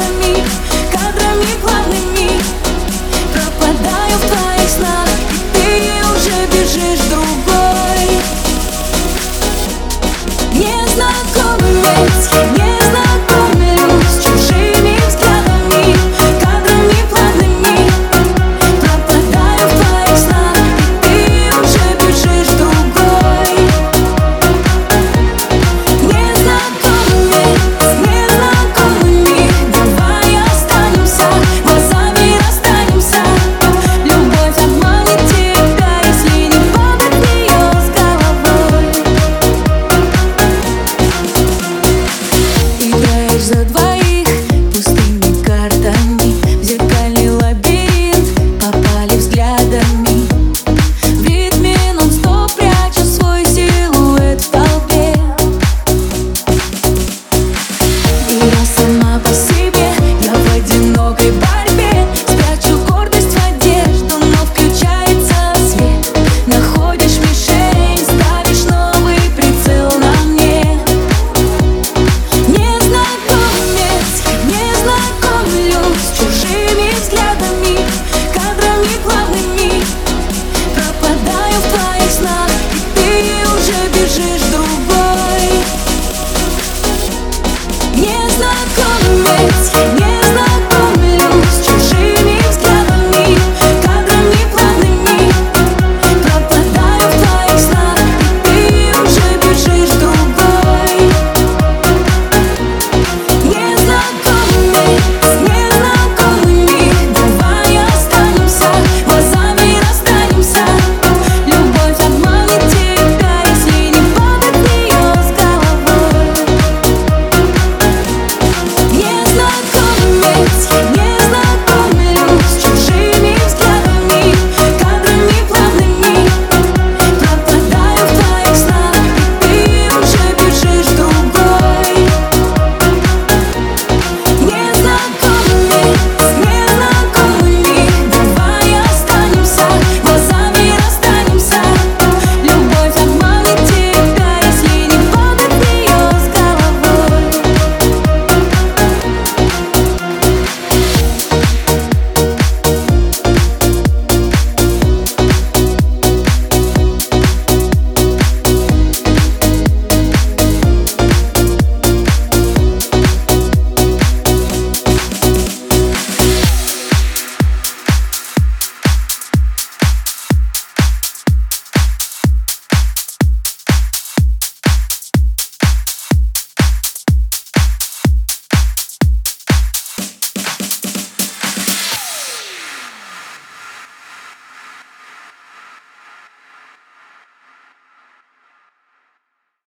than me.